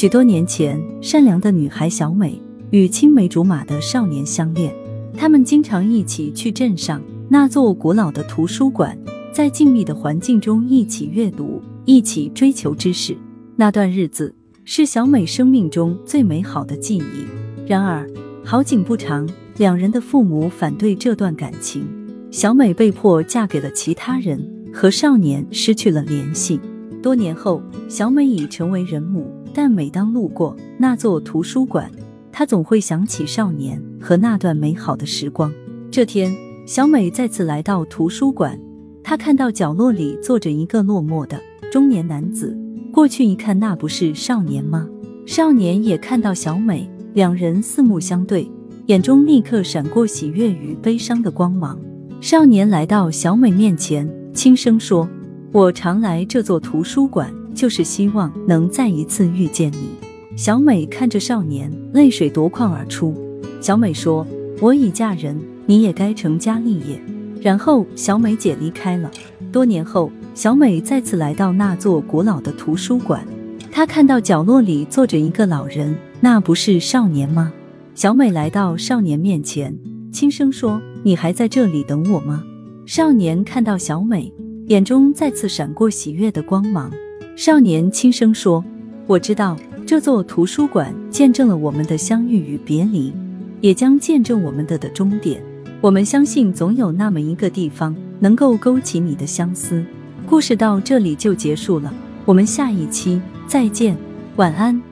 许多年前，善良的女孩小美与青梅竹马的少年相恋，他们经常一起去镇上那座古老的图书馆，在静谧的环境中一起阅读，一起追求知识。那段日子是小美生命中最美好的记忆。然而，好景不长，两人的父母反对这段感情，小美被迫嫁给了其他人，和少年失去了联系。多年后，小美已成为人母。但每当路过那座图书馆，他总会想起少年和那段美好的时光。这天，小美再次来到图书馆，她看到角落里坐着一个落寞的中年男子。过去一看，那不是少年吗？少年也看到小美，两人四目相对，眼中立刻闪过喜悦与悲伤的光芒。少年来到小美面前，轻声说：“我常来这座图书馆。”就是希望能再一次遇见你。小美看着少年，泪水夺眶而出。小美说：“我已嫁人，你也该成家立业。”然后小美姐离开了。多年后，小美再次来到那座古老的图书馆，她看到角落里坐着一个老人，那不是少年吗？小美来到少年面前，轻声说：“你还在这里等我吗？”少年看到小美，眼中再次闪过喜悦的光芒。少年轻声说：“我知道这座图书馆见证了我们的相遇与别离，也将见证我们的的终点。我们相信总有那么一个地方能够勾起你的相思。”故事到这里就结束了，我们下一期再见，晚安。